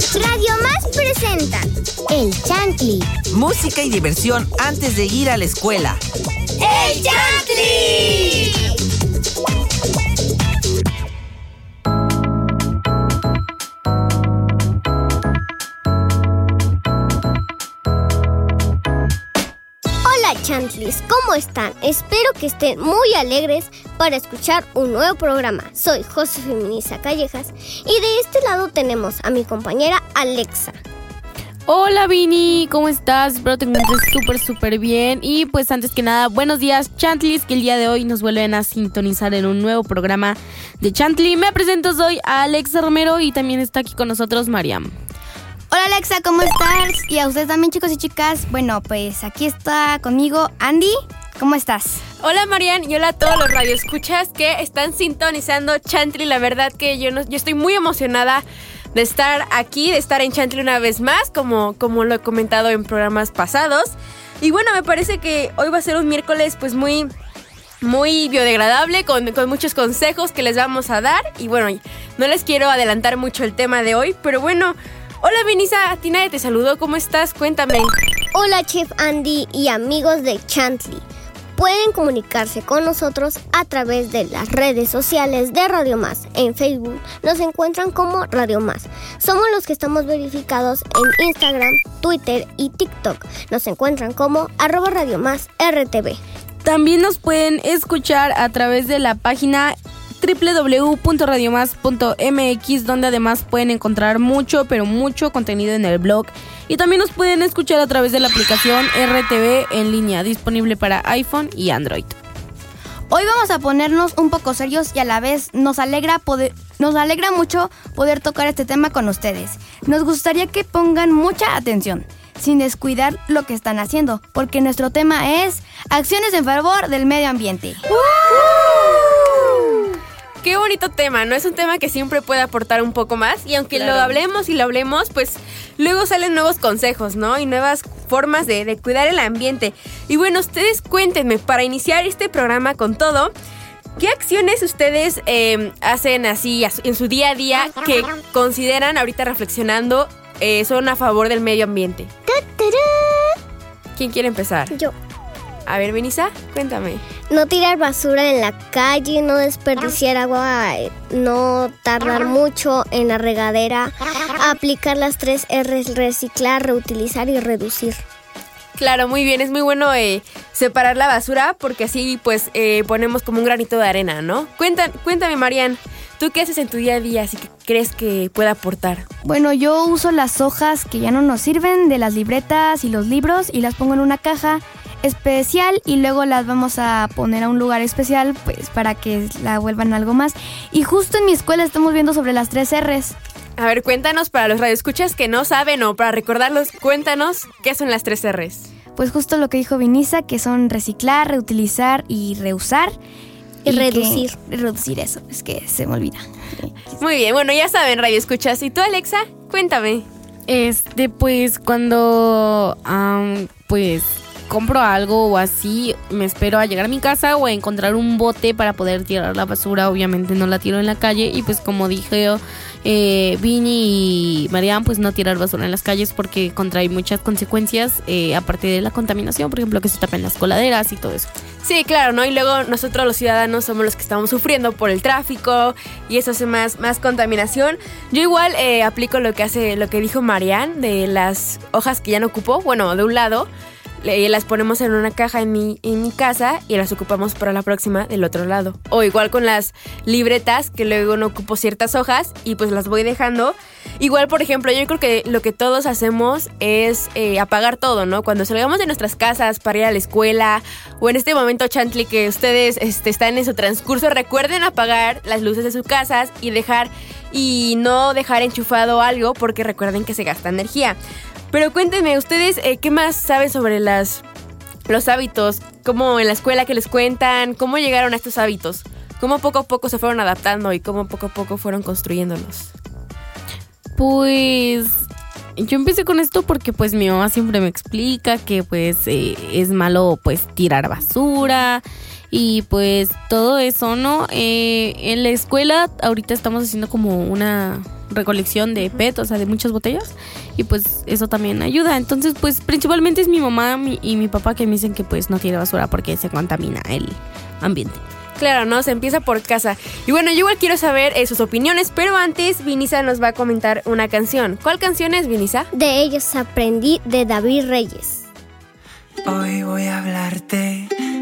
Radio Más presenta El Chantli. Música y diversión antes de ir a la escuela. ¡El Chantli! Chantlis, ¿cómo están? Espero que estén muy alegres para escuchar un nuevo programa. Soy José Feminista Callejas y de este lado tenemos a mi compañera Alexa. Hola Vini, ¿cómo estás? Espero te encuentres súper, súper bien. Y pues antes que nada, buenos días Chantlis, que el día de hoy nos vuelven a sintonizar en un nuevo programa de Chantli. Me presento, soy Alexa Romero y también está aquí con nosotros Mariam. Hola Alexa, ¿cómo estás? Y a ustedes también chicos y chicas. Bueno, pues aquí está conmigo Andy. ¿Cómo estás? Hola Marian y hola a todos los radioescuchas que están sintonizando Chantli. La verdad que yo, no, yo estoy muy emocionada de estar aquí, de estar en Chantli una vez más, como, como lo he comentado en programas pasados. Y bueno, me parece que hoy va a ser un miércoles pues muy, muy biodegradable, con, con muchos consejos que les vamos a dar. Y bueno, no les quiero adelantar mucho el tema de hoy, pero bueno... Hola Benisa, a ti nadie te saludó, ¿cómo estás? Cuéntame. Hola Chef Andy y amigos de Chantley. Pueden comunicarse con nosotros a través de las redes sociales de Radio Más. En Facebook nos encuentran como Radio Más. Somos los que estamos verificados en Instagram, Twitter y TikTok. Nos encuentran como arroba Radio Más RTV. También nos pueden escuchar a través de la página www.radiomás.mx donde además pueden encontrar mucho, pero mucho contenido en el blog. Y también nos pueden escuchar a través de la aplicación RTV en línea, disponible para iPhone y Android. Hoy vamos a ponernos un poco serios y a la vez nos alegra poder, nos alegra mucho poder tocar este tema con ustedes. Nos gustaría que pongan mucha atención, sin descuidar lo que están haciendo, porque nuestro tema es acciones en favor del medio ambiente. Qué bonito tema, ¿no? Es un tema que siempre puede aportar un poco más y aunque lo hablemos y lo hablemos, pues luego salen nuevos consejos, ¿no? Y nuevas formas de, de cuidar el ambiente. Y bueno, ustedes cuéntenme, para iniciar este programa con todo, ¿Qué acciones ustedes eh, hacen así en su día a día que consideran ahorita reflexionando eh, son a favor del medio ambiente? ¿Quién quiere empezar? Yo. A ver, Benisa, cuéntame. No tirar basura en la calle, no desperdiciar agua, eh, no tardar mucho en la regadera, aplicar las tres R's, reciclar, reutilizar y reducir. Claro, muy bien, es muy bueno eh, separar la basura porque así pues eh, ponemos como un granito de arena, ¿no? Cuéntame, cuéntame Marian, ¿tú qué haces en tu día a día así que crees que pueda aportar? Bueno, yo uso las hojas que ya no nos sirven de las libretas y los libros y las pongo en una caja especial y luego las vamos a poner a un lugar especial pues para que la vuelvan algo más. Y justo en mi escuela estamos viendo sobre las tres R's. A ver, cuéntanos para los radioescuchas que no saben o para recordarlos, cuéntanos qué son las tres R's. Pues justo lo que dijo Vinisa, que son reciclar, reutilizar y reusar. Y reducir. que- reducir eso, es que se me olvida. Muy bien, bueno, ya saben, radioescuchas. ¿Y tú, Alexa? Cuéntame. Este, pues cuando, pues compro algo o así, me espero a llegar a mi casa o a encontrar un bote para poder tirar la basura. Obviamente no la tiro en la calle y pues como dije eh, Vini y Marian, pues no tirar basura en las calles porque contrae muchas consecuencias, eh, aparte de la contaminación, por ejemplo, que se tapen las coladeras y todo eso. Sí, claro, ¿no? Y luego nosotros los ciudadanos somos los que estamos sufriendo por el tráfico y eso hace más, más contaminación. Yo igual eh, aplico lo que hace, lo que dijo Marian de las hojas que ya no ocupo, bueno, de un lado, las ponemos en una caja en mi, en mi casa y las ocupamos para la próxima del otro lado. O igual con las libretas que luego no ocupo ciertas hojas y pues las voy dejando. Igual, por ejemplo, yo creo que lo que todos hacemos es eh, apagar todo, ¿no? Cuando salgamos de nuestras casas para ir a la escuela o en este momento, Chantley, que ustedes este, están en su transcurso, recuerden apagar las luces de sus casas y dejar y no dejar enchufado algo porque recuerden que se gasta energía. Pero cuéntenme, ustedes, eh, ¿qué más saben sobre las los hábitos? ¿Cómo en la escuela que les cuentan? ¿Cómo llegaron a estos hábitos? ¿Cómo poco a poco se fueron adaptando y cómo poco a poco fueron construyéndolos? Pues yo empecé con esto porque pues mi mamá siempre me explica que pues eh, es malo pues tirar basura y pues todo eso, ¿no? Eh, en la escuela ahorita estamos haciendo como una recolección de PET, o sea, de muchas botellas. Y pues eso también ayuda. Entonces, pues principalmente es mi mamá mi- y mi papá que me dicen que pues no tiene basura porque se contamina el ambiente. Claro, ¿no? Se empieza por casa. Y bueno, yo igual quiero saber eh, sus opiniones, pero antes Vinisa nos va a comentar una canción. ¿Cuál canción es, Vinisa? De ellos aprendí de David Reyes. Hoy voy a hablarte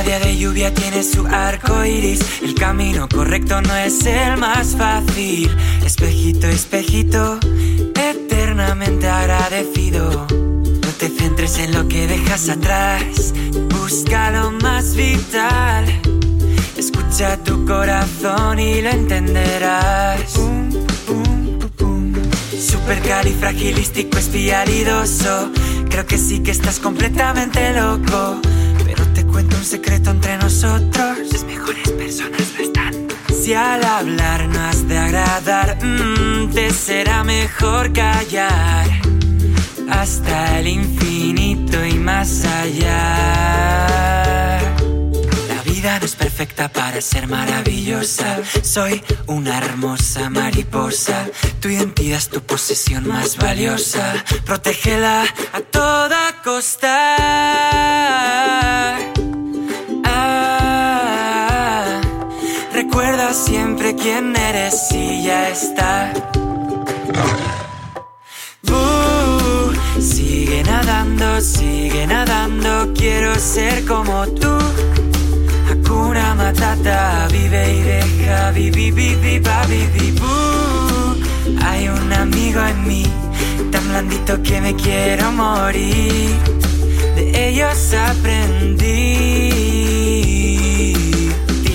Cada día de lluvia tiene su arco iris. El camino correcto no es el más fácil. Espejito, espejito, eternamente agradecido. No te centres en lo que dejas atrás. Busca lo más vital. Escucha tu corazón y lo entenderás. Supercalifragilístico espialidoso. Creo que sí que estás completamente loco. Cuento un secreto entre nosotros. Las mejores personas no están. Si al hablar no has de agradar, mm, te será mejor callar. Hasta el infinito y más allá. La vida no es perfecta para ser maravillosa. Soy una hermosa mariposa. Tu identidad es tu posesión más valiosa. Protégela a toda costa. Recuerda siempre quién eres y ya está. Buh, sigue nadando, sigue nadando, quiero ser como tú. Hakuna Matata, vive y deja, vivi, vivi, babi, vi, bú. Hay un amigo en mí, tan blandito que me quiero morir. De ellos aprendí.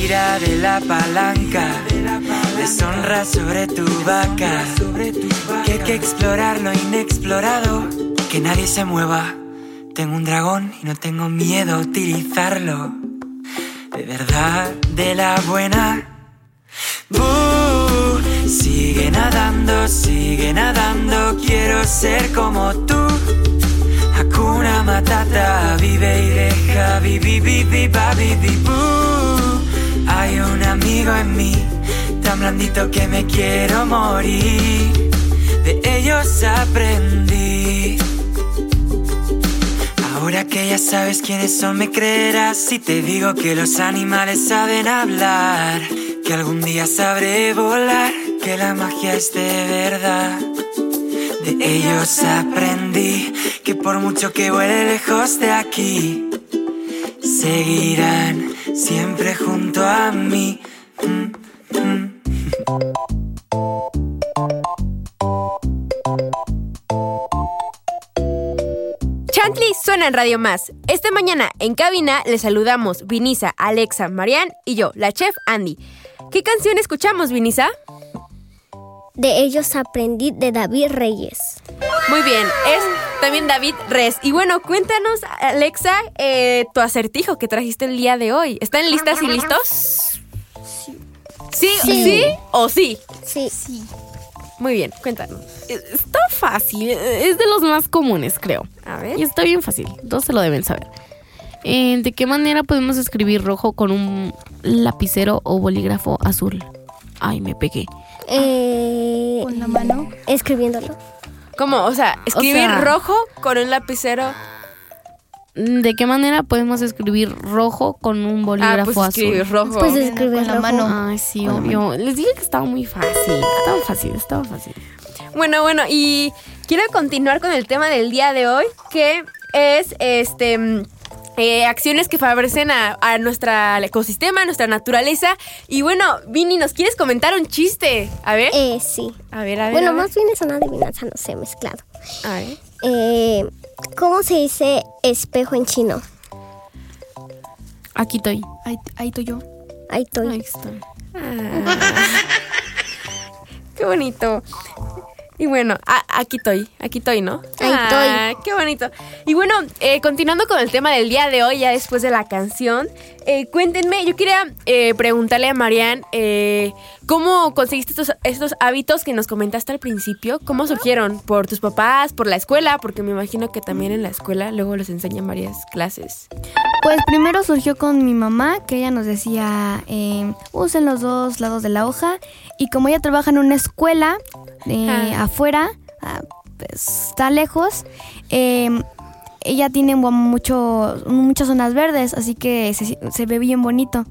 Tira de la palanca, deshonra sobre tu vaca. Que hay que explorar lo inexplorado, que nadie se mueva. Tengo un dragón y no tengo miedo a utilizarlo. De verdad, de la buena. Buh, sigue nadando, sigue nadando, quiero ser como tú. Hakuna Matata, vive y deja, vivi, vivi, babi, vi, bú. Hay un amigo en mí, tan blandito que me quiero morir. De ellos aprendí. Ahora que ya sabes quiénes son, me creerás si te digo que los animales saben hablar. Que algún día sabré volar, que la magia es de verdad. De ellos aprendí que por mucho que vuele lejos de aquí, seguirán siempre junto a mí. Chantley suena en Radio Más. Esta mañana en cabina les saludamos Vinisa, Alexa, Marian y yo, la chef Andy. ¿Qué canción escuchamos, Vinisa? De ellos aprendí de David Reyes. Muy bien, es también David Res. Y bueno, cuéntanos, Alexa, eh, tu acertijo que trajiste el día de hoy. ¿Están listas y listos? Sí. ¿Sí? ¿Sí? ¿O sí? Sí. Muy bien, cuéntanos. Eh, Está fácil, eh, es de los más comunes, creo. A ver. Y está bien fácil, todos se lo deben saber. Eh, ¿De qué manera podemos escribir rojo con un lapicero o bolígrafo azul? Ay, me pegué. Eh, Con la mano. escribiéndolo. ¿Cómo? O sea, escribir sea- rojo con un lapicero. ¿De qué manera podemos escribir rojo con un Ah, bolígrafo pues azul? escribir rojo. Pues Con escribir la rojo. mano. Ay, sí, obvio. Les dije que estaba muy fácil. Estaba fácil, estaba fácil. Bueno, bueno, y quiero continuar con el tema del día de hoy, que es este eh, acciones que favorecen a, a nuestro ecosistema, a nuestra naturaleza. Y bueno, Vini, ¿nos quieres comentar un chiste? A ver. Eh, sí. a ver, a ver. Bueno, a ver. más bien es una adivinanza, no sé, mezclado. A ver. Eh, ¿Cómo se dice espejo en chino? Aquí estoy. Ahí, ahí estoy yo. Ahí estoy. Ahí estoy. Qué bonito. Y bueno, aquí estoy, aquí estoy, ¿no? Ahí Ah, Qué bonito. Y bueno, eh, continuando con el tema del día de hoy, ya después de la canción, eh, cuéntenme, yo quería eh, preguntarle a Marian, eh, ¿cómo conseguiste estos, estos hábitos que nos comentaste al principio? ¿Cómo surgieron? ¿Por tus papás? ¿Por la escuela? Porque me imagino que también en la escuela luego les enseñan varias clases. Pues primero surgió con mi mamá, que ella nos decía, eh, usen los dos lados de la hoja. Y como ella trabaja en una escuela eh, Ah. afuera, ah, pues está lejos, eh, ella tiene mu- mucho, muchas zonas verdes, así que se, se ve bien bonito.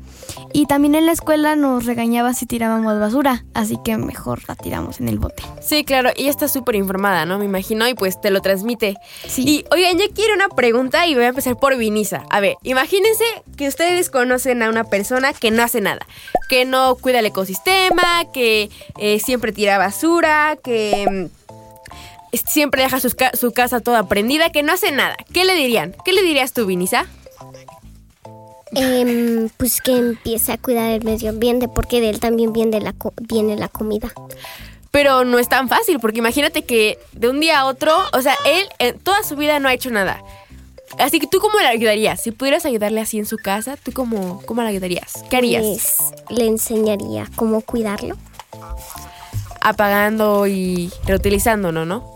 Y también en la escuela nos regañaba si tirábamos basura, así que mejor la tiramos en el bote. Sí, claro, ella está súper informada, ¿no? Me imagino, y pues te lo transmite. Sí. Y oigan, yo quiero una pregunta y voy a empezar por Vinisa. A ver, imagínense que ustedes conocen a una persona que no hace nada, que no cuida el ecosistema, que eh, siempre tira basura, que mm, siempre deja ca- su casa toda prendida, que no hace nada. ¿Qué le dirían? ¿Qué le dirías tú, Vinisa? Em, pues que empiece a cuidar el medio ambiente porque de él también viene la, co- viene la comida. Pero no es tan fácil, porque imagínate que de un día a otro, o sea, él en toda su vida no ha hecho nada. Así que tú cómo le ayudarías? Si pudieras ayudarle así en su casa, ¿tú cómo, cómo le ayudarías? ¿Qué harías? Pues, le enseñaría cómo cuidarlo. Apagando y reutilizando, ¿no?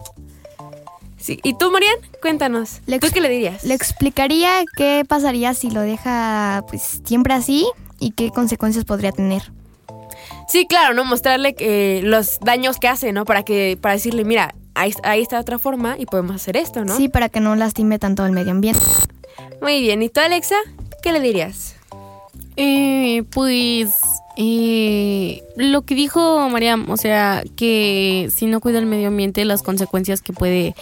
¿Y tú, Marian? Cuéntanos. Le ¿Tú qué le dirías? Le explicaría qué pasaría si lo deja pues siempre así y qué consecuencias podría tener. Sí, claro, ¿no? Mostrarle que, los daños que hace, ¿no? Para que para decirle, mira, ahí, ahí está otra forma y podemos hacer esto, ¿no? Sí, para que no lastime tanto al medio ambiente. Muy bien. ¿Y tú, Alexa? ¿Qué le dirías? Eh, pues eh, lo que dijo Mariam, o sea, que si no cuida el medio ambiente, las consecuencias que puede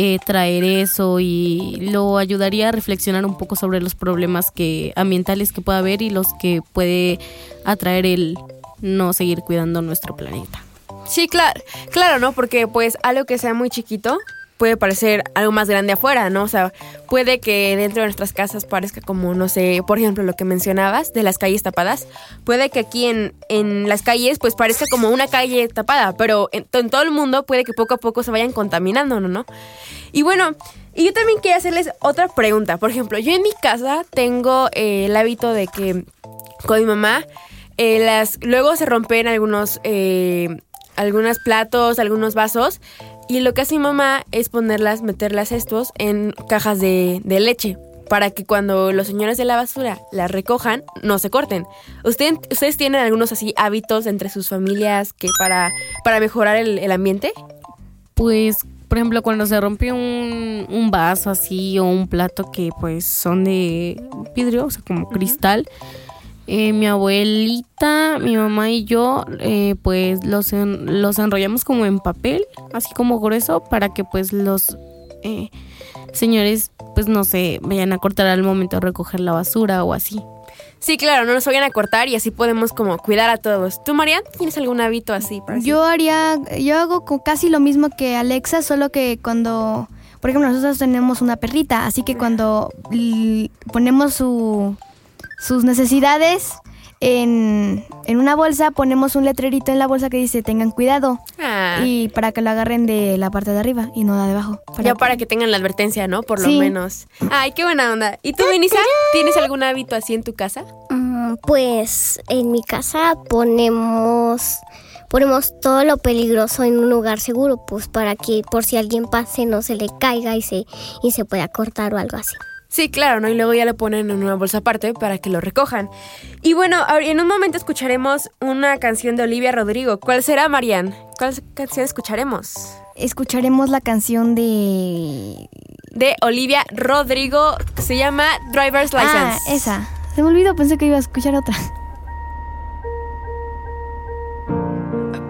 eh, traer eso y lo ayudaría a reflexionar un poco sobre los problemas que ambientales que pueda haber y los que puede atraer el no seguir cuidando nuestro planeta. Sí, claro, claro, ¿no? Porque pues algo que sea muy chiquito puede parecer algo más grande afuera, ¿no? O sea, puede que dentro de nuestras casas parezca como, no sé, por ejemplo, lo que mencionabas de las calles tapadas, puede que aquí en, en las calles pues parezca como una calle tapada, pero en, todo el mundo puede que poco a poco se vayan contaminando, ¿no? ¿no? Y bueno, y yo también quería hacerles otra pregunta. Por ejemplo, yo en mi casa tengo eh, el hábito de que con mi mamá eh, las luego se rompen algunos eh, algunos platos, algunos vasos y lo que hace mi mamá es ponerlas, meterlas estos en cajas de, de leche para que cuando los señores de la basura las recojan no se corten. ¿Usted, ¿Ustedes tienen algunos así hábitos entre sus familias que para, para mejorar el, el ambiente? Pues, por ejemplo, cuando se rompe un, un vaso así o un plato que pues son de vidrio, o sea, como cristal, eh, mi abuelita, mi mamá y yo, eh, pues los, en- los enrollamos como en papel, así como grueso, para que pues los eh, señores, pues no se vayan a cortar al momento de recoger la basura o así. Sí, claro, no nos vayan a cortar y así podemos como cuidar a todos. ¿Tú, Marian, tienes algún hábito así? para Yo haría, yo hago casi lo mismo que Alexa, solo que cuando, por ejemplo, nosotros tenemos una perrita, así que cuando ponemos su, sus necesidades, en, en una bolsa ponemos un letrerito en la bolsa que dice tengan cuidado Ah, y para que lo agarren de la parte de arriba y no la de abajo. ya para que tengan la advertencia, ¿no? Por lo menos. Ay, qué buena onda. ¿Y tú, Benisa? ¿Tienes algún hábito así en tu casa? Mm, Pues en mi casa ponemos ponemos todo lo peligroso en un lugar seguro, pues para que por si alguien pase no se le caiga y se y se pueda cortar o algo así. Sí, claro, ¿no? Y luego ya lo ponen en una bolsa aparte para que lo recojan. Y bueno, en un momento escucharemos una canción de Olivia Rodrigo. ¿Cuál será, Marian? ¿Cuál canción escucharemos? Escucharemos la canción de... De Olivia Rodrigo, que se llama Driver's License. Ah, esa. Se me olvidó, pensé que iba a escuchar otra.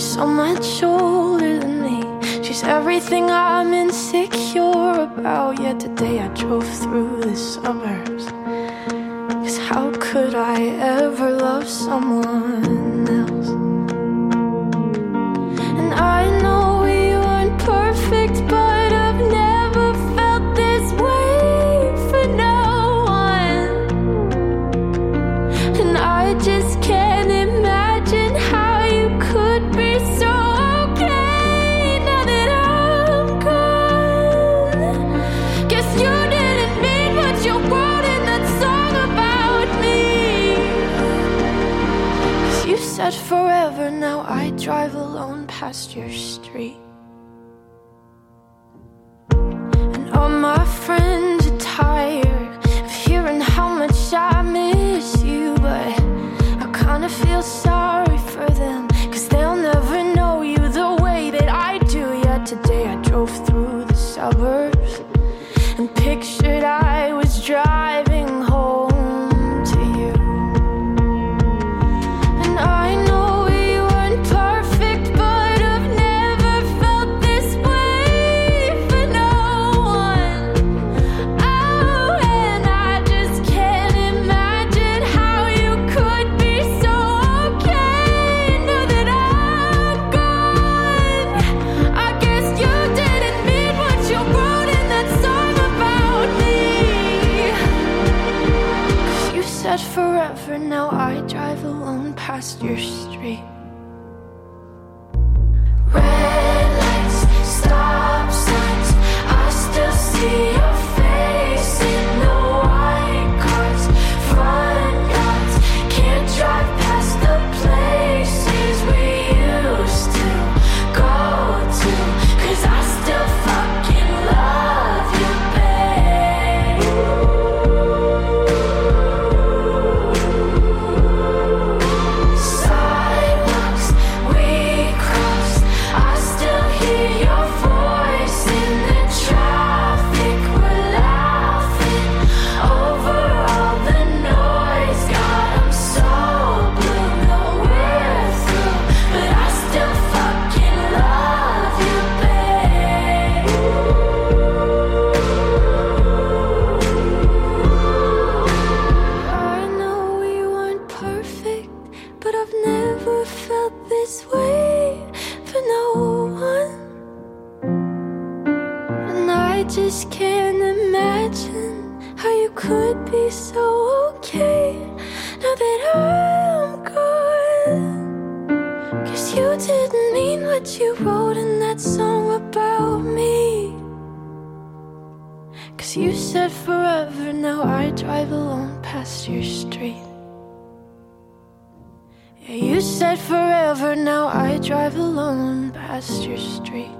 She's so much older than me. She's everything I'm insecure about. Yet today I drove through the suburbs. Cause how could I ever love someone else? And I know past your street. Can't imagine how you could be so okay now that I'm gone. Cause you didn't mean what you wrote in that song about me. Cause you said forever, now I drive alone past your street. Yeah, you said forever, now I drive alone past your street.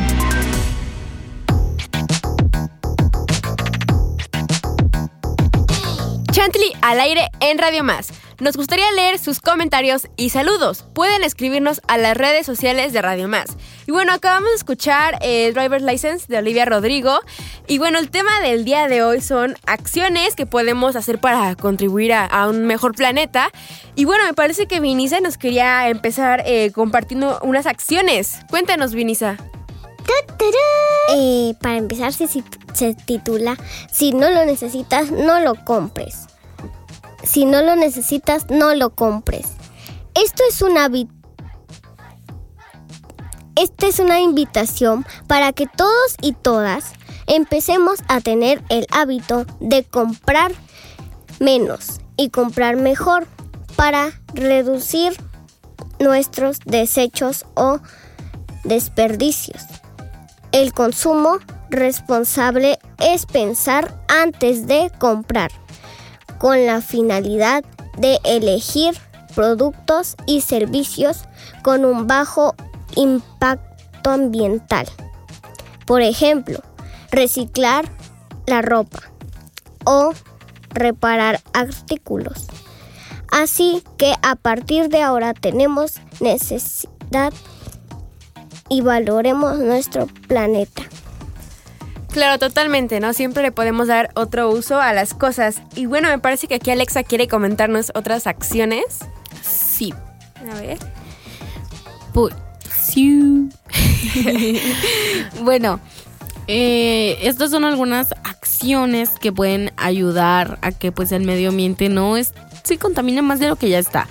Chantley al aire en Radio Más. Nos gustaría leer sus comentarios y saludos. Pueden escribirnos a las redes sociales de Radio Más. Y bueno, acabamos de escuchar eh, Driver's License de Olivia Rodrigo. Y bueno, el tema del día de hoy son acciones que podemos hacer para contribuir a, un mejor planeta. Y bueno, me parece que Vinisa nos quería empezar eh, compartiendo unas acciones. Cuéntanos, Vinisa. Eh, para empezar, se, se titula Si no lo necesitas, no lo compres. Si no lo necesitas, no lo compres. Esto es una es una invitación para que todos y todas empecemos a tener el hábito de comprar menos y comprar mejor para reducir nuestros desechos o desperdicios. El consumo responsable es pensar antes de comprar, con la finalidad de elegir productos y servicios con un bajo impacto ambiental. Por ejemplo, reciclar la ropa o reparar artículos. Así que a partir de ahora tenemos necesidad y valoremos nuestro planeta. Claro, totalmente, ¿no? Siempre le podemos dar otro uso a las cosas. Y bueno, me parece que aquí Alexa quiere comentarnos otras acciones. Sí. A ver. Pues, sí. bueno, eh, estas son algunas acciones que pueden ayudar a que pues el medio ambiente no es, se contamine más de lo que ya está.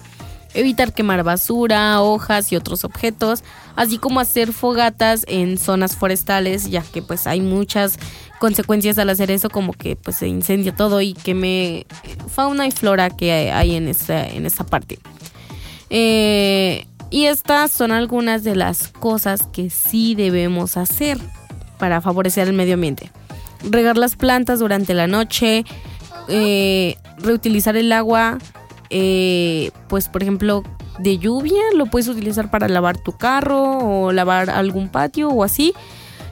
Evitar quemar basura, hojas y otros objetos, así como hacer fogatas en zonas forestales, ya que pues hay muchas consecuencias al hacer eso, como que pues se incendia todo y queme fauna y flora que hay en esta, en esta parte. Eh, y estas son algunas de las cosas que sí debemos hacer para favorecer el medio ambiente. Regar las plantas durante la noche, eh, reutilizar el agua, eh, pues por ejemplo de lluvia, lo puedes utilizar para lavar tu carro o lavar algún patio o así.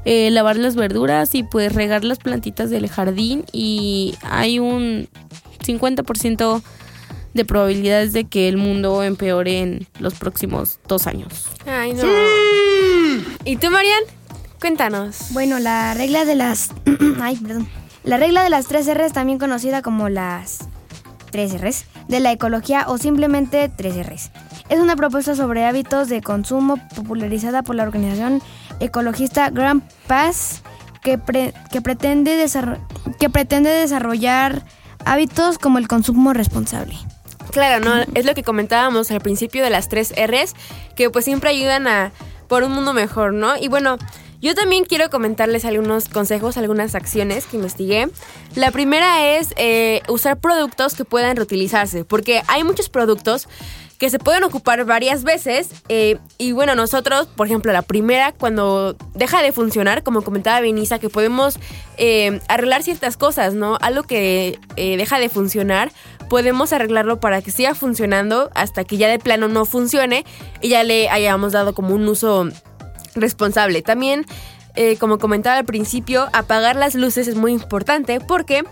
Eh, lavar las verduras y pues regar las plantitas del jardín y hay un 50% de probabilidades de que el mundo empeore en los próximos dos años. Ay, no. ¿Y tú, Marian? Cuéntanos. Bueno, la regla de las. Ay, perdón. La regla de las tres R's, también conocida como las tres R's de la ecología o simplemente tres R's. Es una propuesta sobre hábitos de consumo popularizada por la organización ecologista Grand Pass que, pre- que, pretende que pretende desarrollar hábitos como el consumo responsable. Claro, ¿no? Es lo que comentábamos al principio de las tres R's, que pues siempre ayudan a por un mundo mejor, ¿no? Y bueno, yo también quiero comentarles algunos consejos, algunas acciones que investigué. La primera es eh, usar productos que puedan reutilizarse, porque hay muchos productos que se pueden ocupar varias veces eh, y bueno, nosotros, por ejemplo, la primera, cuando deja de funcionar, como comentaba Benisa, que podemos eh, arreglar ciertas cosas, ¿no? Algo que deja de funcionar, podemos arreglarlo para que siga funcionando hasta que ya de plano no funcione y ya le hayamos dado como un uso responsable. También, eh, como comentaba al principio, apagar las luces es muy importante porque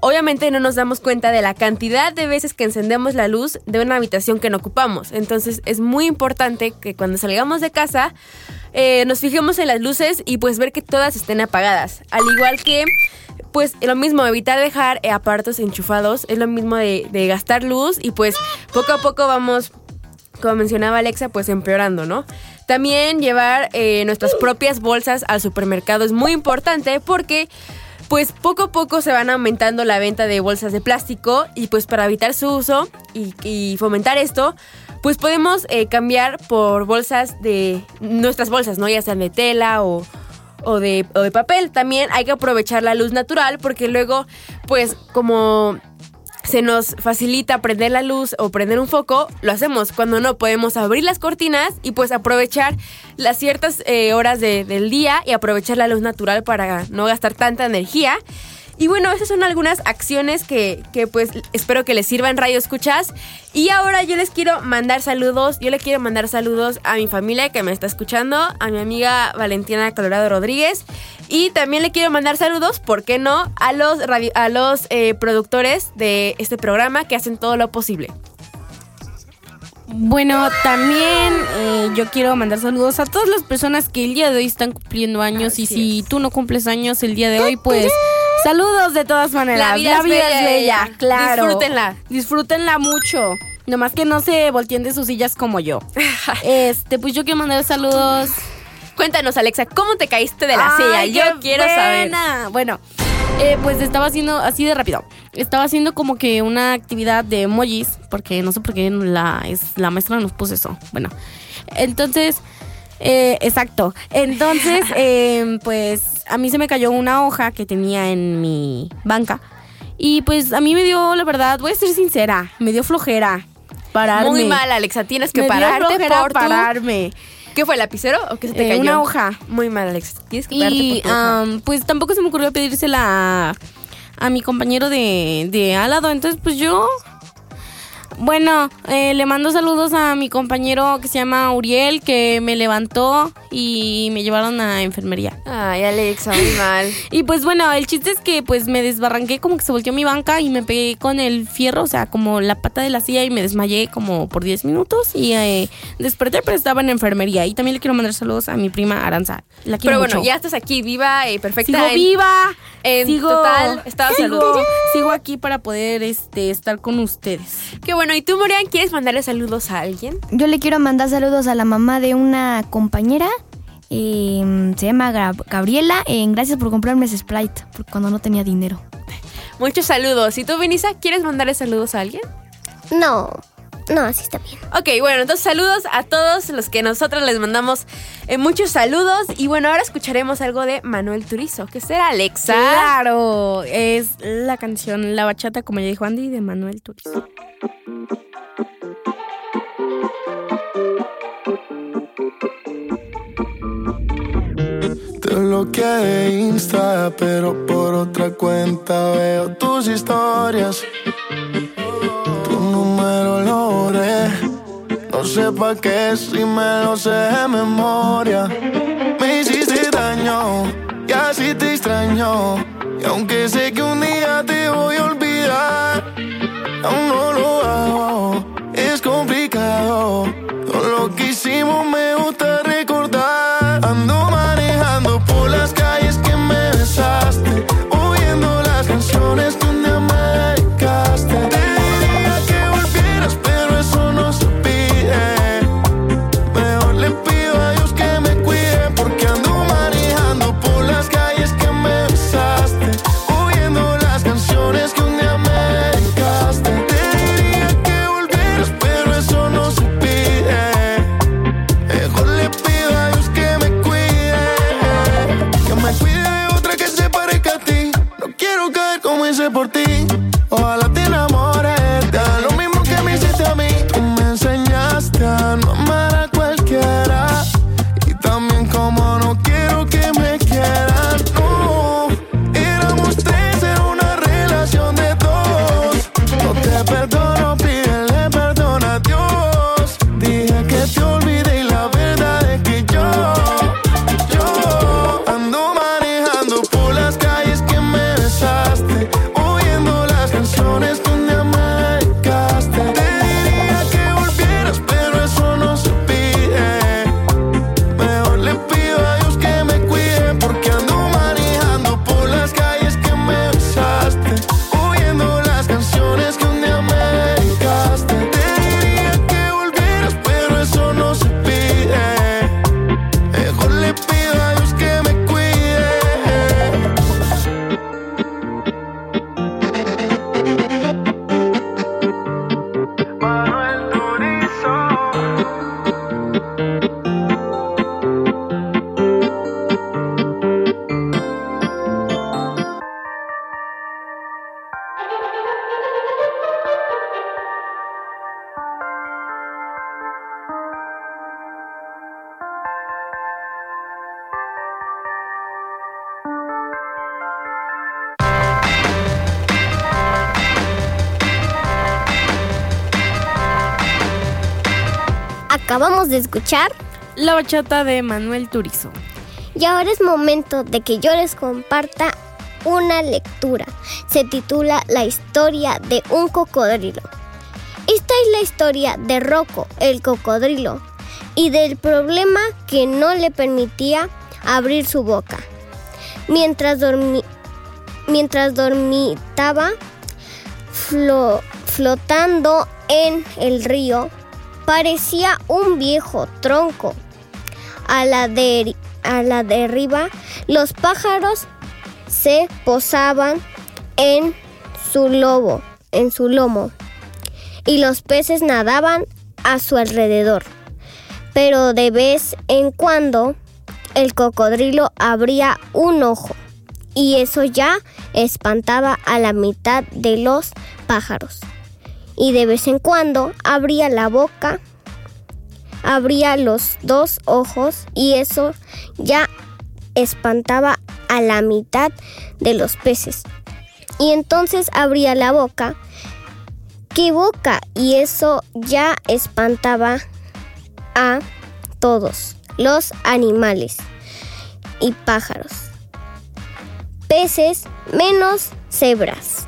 obviamente no nos damos cuenta de la cantidad de veces que encendemos la luz de una habitación que no ocupamos. Entonces es muy importante que cuando salgamos de casa eh, nos fijemos en las luces y pues ver que todas estén apagadas. Al igual que pues lo mismo, evitar dejar eh, aparatos enchufados, es lo mismo de, de gastar luz y pues poco a poco vamos como mencionaba Alexa, pues empeorando, ¿no? También llevar eh, nuestras propias bolsas al supermercado es muy importante porque pues poco a poco se van aumentando la venta de bolsas de plástico y pues para evitar su uso y, y fomentar esto, pues podemos eh, cambiar por bolsas de nuestras bolsas, ¿no? Ya sean de tela o, o de, o de papel. También hay que aprovechar la luz natural porque luego, pues como se nos facilita prender la luz o prender un foco, lo hacemos. Cuando no, podemos abrir las cortinas y pues aprovechar las ciertas eh, horas de- del día y aprovechar la luz natural para no gastar tanta energía. Y bueno, esas son algunas acciones que, que, pues espero que les sirvan Radio Escuchas. Y ahora yo les quiero mandar saludos. Yo le quiero mandar saludos a mi familia que me está escuchando, a mi amiga Valentina Colorado Rodríguez. Y también le quiero mandar saludos, ¿por qué no? A los, radio- a los eh, productores de este programa que hacen todo lo posible. Bueno, también eh, yo quiero mandar saludos a todas las personas que el día de hoy están cumpliendo años y si tú no cumples años el día de hoy, pues saludos de todas maneras. La vida es bella, claro. disfrútenla. Disfrútenla mucho. Nomás que no se volteen de sus sillas como yo. este, pues yo quiero mandar saludos. Cuéntanos, Alexa, ¿cómo te caíste de la silla? Yo quiero saber. Bueno, eh, pues estaba haciendo así de rápido. Estaba haciendo como que una actividad de emojis, porque no sé por qué la, es, la maestra nos puso eso. Bueno, entonces, eh, exacto. Entonces, eh, pues a mí se me cayó una hoja que tenía en mi banca. Y pues a mí me dio, la verdad, voy a ser sincera, me dio flojera pararme. Muy mal, Alexa. Tienes que Me dio pararte flojera por tu- pararme. ¿Qué fue, lapicero o qué se te Eh, cayó? una hoja. Muy mal, Alexa. Tienes que pararte Y por tu hoja. pues tampoco se me ocurrió pedírsela a, a mi compañero de, de al lado. Entonces, pues yo. Bueno, eh, le mando saludos a mi compañero que se llama Uriel, que me levantó y me llevaron a enfermería. Ay, Alexa, muy mal. Y pues bueno, el chiste es que pues me desbarranqué, como que se volteó mi banca y me pegué con el fierro, o sea, como la pata de la silla y me desmayé como por 10 minutos y eh, desperté, pero estaba en enfermería. Y también le quiero mandar saludos a mi prima Aranza. La quiero Pero bueno, mucho. ya estás aquí viva y perfecta. Sigo en- viva. en sigo, total estado de sigo, sigo aquí para poder este, estar con ustedes. Qué bueno. ¿Y tú, Morian, quieres mandarle saludos a alguien? Yo le quiero mandar saludos a la mamá de una compañera. eh, se llama Gab- Gabriela. eh, gracias por comprarme ese Sprite porque cuando no tenía dinero. Muchos saludos. ¿Y tú, Vinisa, quieres mandarle saludos a alguien? No, no, así está bien. Ok, bueno, entonces saludos a todos los que nosotros les mandamos eh, muchos saludos. Y bueno, ahora escucharemos algo de Manuel Turizo. ¿Qué será, Alexa? Claro, es la canción La Bachata, como ya dijo Andy, de Manuel Turizo. Te bloqueé de Insta, pero por otra cuenta veo tus historias. Tu número lo borré. No sé pa' qué si me lo sé de memoria. Me hiciste daño y así te extraño. Y aunque sé que un día te voy a olvidar, aún no lo Acabamos de escuchar La bachata de Manuel Turizo. y ahora es momento de que yo les comparta una lectura. Se titula La historia de un cocodrilo. Esta es la historia de Rocco, el cocodrilo, y del problema que no le permitía abrir su boca. Mientras, dormi mientras dormitaba flo- flotando en el río, parecía un viejo tronco. A la, de, a la de arriba, los pájaros se posaban en su lobo, en su lomo, y los peces nadaban a su alrededor. Pero de vez en cuando el cocodrilo abría un ojo, y eso ya espantaba a la mitad de los pájaros. Y de vez en cuando abría la boca, abría los dos ojos, y eso ya espantaba a la mitad de los peces. Y entonces abría la boca. ¿Qué boca? Y eso ya espantaba a todos los animales y pájaros. Peces menos cebras.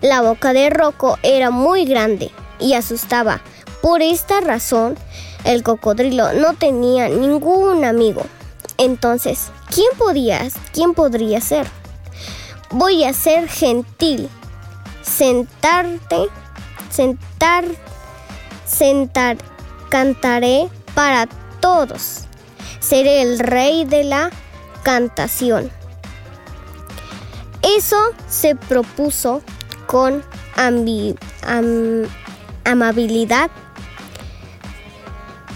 La boca de Rocco era muy grande y asustaba. Por esta razón, el cocodrilo no tenía ningún amigo. Entonces, ¿quién podía, quién podría ser? Voy a ser gentil. Sentarte, sentar, sentar, cantaré para todos. Seré el rey de la cantación. Eso se propuso con amabilidad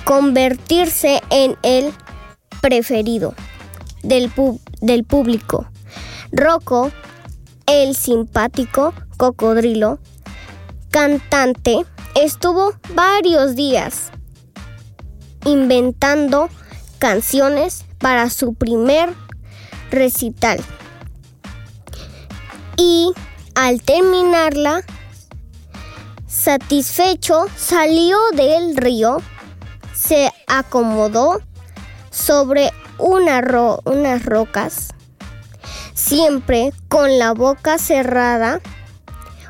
convertirse en el preferido del, del público. Rocco, el simpático cocodrilo, cantante, estuvo varios días inventando canciones para su primer recital. Y al terminarla, satisfecho, salió del río, se acomodó sobre unas rocas, siempre con la boca cerrada,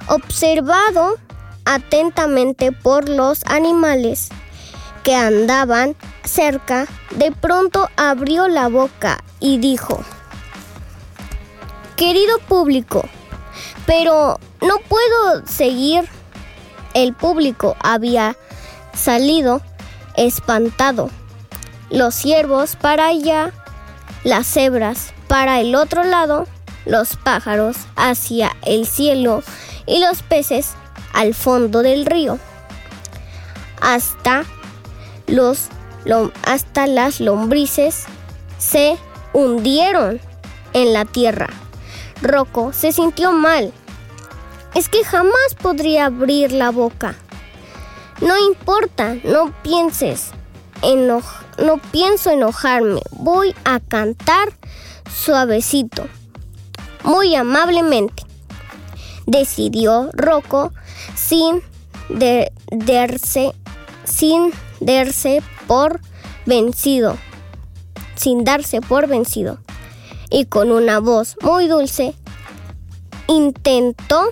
observado atentamente por los animales que andaban cerca, de pronto abrió la boca y dijo, Querido público, pero no puedo seguir. El público había salido espantado. Los ciervos para allá, las cebras para el otro lado, los pájaros hacia el cielo y los peces al fondo del río. Hasta los hasta las lombrices se hundieron en la tierra. Rocco se sintió mal. Es que jamás podría abrir la boca. No importa, no pienses. Eno- no pienso enojarme. Voy a cantar suavecito, muy amablemente. Decidió Rocco sin de- sin darse por vencido, sin darse por vencido. Y con una voz muy dulce intentó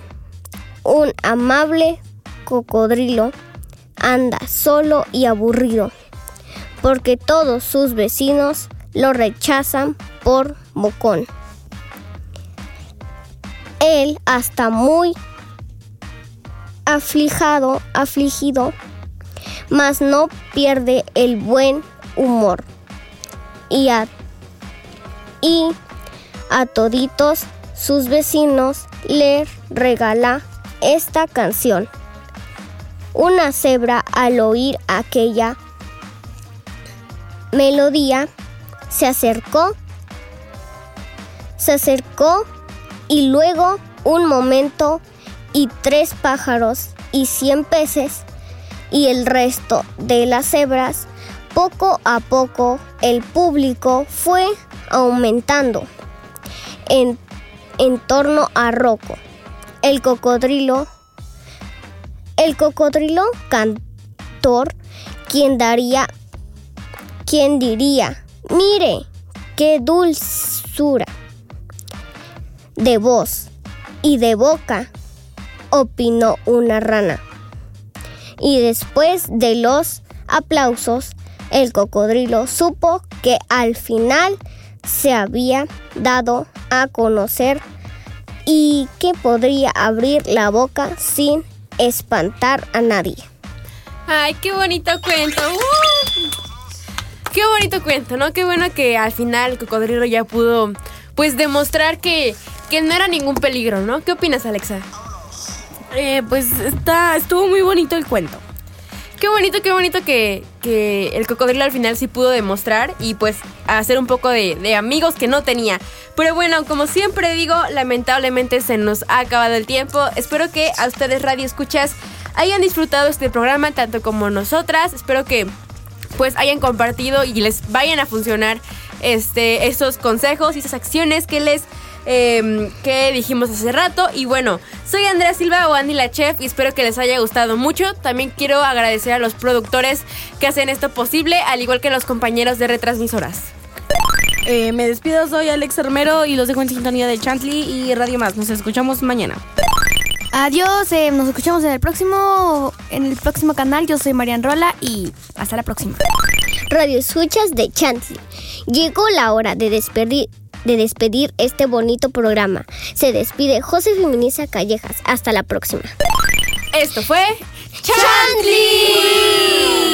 un amable cocodrilo anda solo y aburrido, porque todos sus vecinos lo rechazan por bocón. Él hasta muy aflijado, afligido, mas no pierde el buen humor. Y a, y a toditos sus vecinos le regala esta canción. Una cebra al oír aquella melodía se acercó, se acercó y luego un momento y tres pájaros y cien peces y el resto de las cebras, poco a poco el público fue aumentando en, en torno a Rocco. El cocodrilo, el cocodrilo cantor, quien daría, quien diría, mire, qué dulzura de voz y de boca, opinó una rana. Y después de los aplausos, el cocodrilo supo que al final se había dado a conocer y que podría abrir la boca sin espantar a nadie. Ay, qué bonito cuento. ¡Uh! Qué bonito cuento, ¿no? Qué bueno que al final el cocodrilo ya pudo, pues, demostrar que, que no era ningún peligro, ¿no? ¿Qué opinas, Alexa? Eh, pues está, estuvo muy bonito el cuento. Qué bonito, qué bonito que, que el cocodrilo al final sí pudo demostrar y pues hacer un poco de, de amigos que no tenía. Pero bueno, como siempre digo, lamentablemente se nos ha acabado el tiempo. Espero que a ustedes Radio Escuchas hayan disfrutado este programa tanto como nosotras. Espero que pues hayan compartido y les vayan a funcionar este, estos consejos y esas acciones que les eh, que dijimos hace rato. Y bueno, soy Andrea Silva o Andy la Chef y espero que les haya gustado mucho. También quiero agradecer a los productores que hacen esto posible, al igual que a los compañeros de retransmisoras. Eh, me despido, soy Alex Hermero y los dejo en sintonía de Chantley y Radio Más. Nos escuchamos mañana. Adiós, eh, nos escuchamos en el próximo en el próximo canal. Yo soy Marian Rola y hasta la próxima. Radio Escuchas de Chantley. Llegó la hora de despedir, de despedir este bonito programa. Se despide José Feminista Callejas. Hasta la próxima. Esto fue Chantley.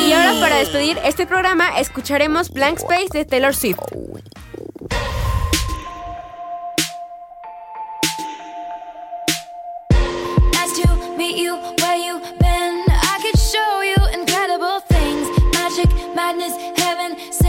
Y ahora para despedir este programa escucharemos Blank Space de Taylor Swift. Nice to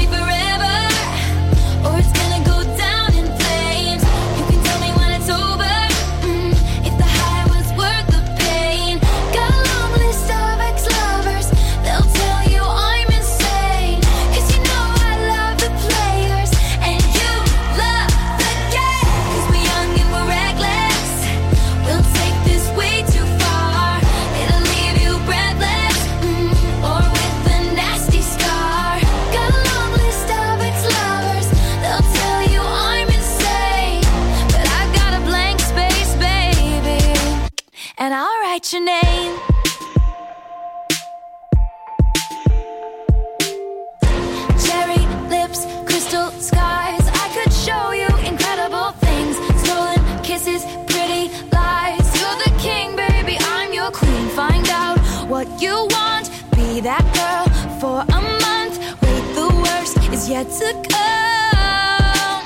yet to come.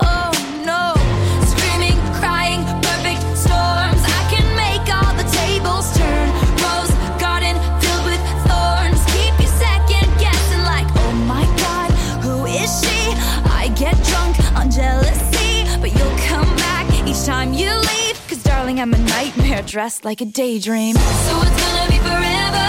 Oh no. Screaming, crying, perfect storms. I can make all the tables turn. Rose garden filled with thorns. Keep you second guessing, like, oh my god, who is she? I get drunk on jealousy, but you'll come back each time you leave. Cause darling, I'm a nightmare dressed like a daydream. So it's gonna be forever,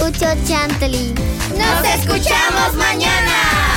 Escucho Chantley. Nos escuchamos mañana.